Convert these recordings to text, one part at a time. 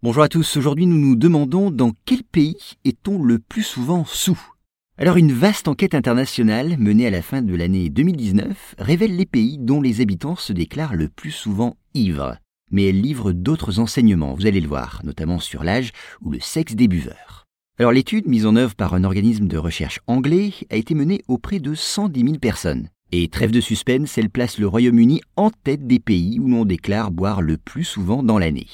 Bonjour à tous, aujourd'hui nous nous demandons dans quel pays est-on le plus souvent sous Alors une vaste enquête internationale menée à la fin de l'année 2019 révèle les pays dont les habitants se déclarent le plus souvent ivres. Mais elle livre d'autres enseignements, vous allez le voir, notamment sur l'âge ou le sexe des buveurs. Alors l'étude, mise en œuvre par un organisme de recherche anglais, a été menée auprès de 110 000 personnes. Et trêve de suspense, elle place le Royaume-Uni en tête des pays où l'on déclare boire le plus souvent dans l'année.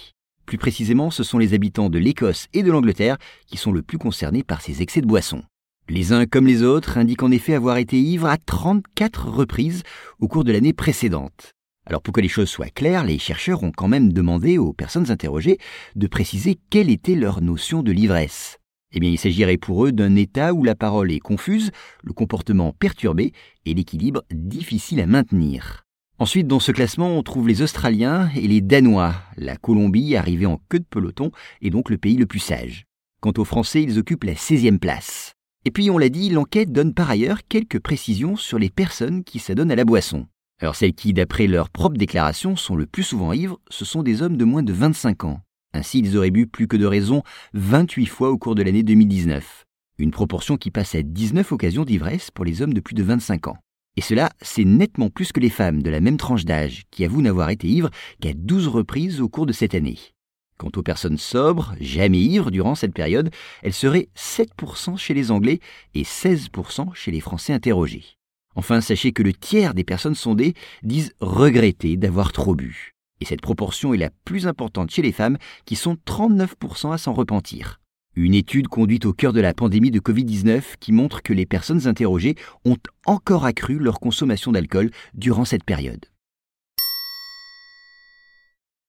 Plus précisément, ce sont les habitants de l'Écosse et de l'Angleterre qui sont le plus concernés par ces excès de boissons. Les uns comme les autres indiquent en effet avoir été ivres à 34 reprises au cours de l'année précédente. Alors pour que les choses soient claires, les chercheurs ont quand même demandé aux personnes interrogées de préciser quelle était leur notion de l'ivresse. Eh bien, il s'agirait pour eux d'un état où la parole est confuse, le comportement perturbé et l'équilibre difficile à maintenir. Ensuite, dans ce classement, on trouve les Australiens et les Danois, la Colombie arrivée en queue de peloton et donc le pays le plus sage. Quant aux Français, ils occupent la 16e place. Et puis, on l'a dit, l'enquête donne par ailleurs quelques précisions sur les personnes qui s'adonnent à la boisson. Alors celles qui, d'après leur propre déclaration, sont le plus souvent ivres, ce sont des hommes de moins de 25 ans. Ainsi, ils auraient bu plus que de raison 28 fois au cours de l'année 2019. Une proportion qui passe à 19 occasions d'ivresse pour les hommes de plus de 25 ans. Et cela, c'est nettement plus que les femmes de la même tranche d'âge, qui avouent n'avoir été ivres qu'à 12 reprises au cours de cette année. Quant aux personnes sobres, jamais ivres durant cette période, elles seraient 7% chez les Anglais et 16% chez les Français interrogés. Enfin, sachez que le tiers des personnes sondées disent regretter d'avoir trop bu. Et cette proportion est la plus importante chez les femmes, qui sont 39% à s'en repentir. Une étude conduite au cœur de la pandémie de Covid-19 qui montre que les personnes interrogées ont encore accru leur consommation d'alcool durant cette période.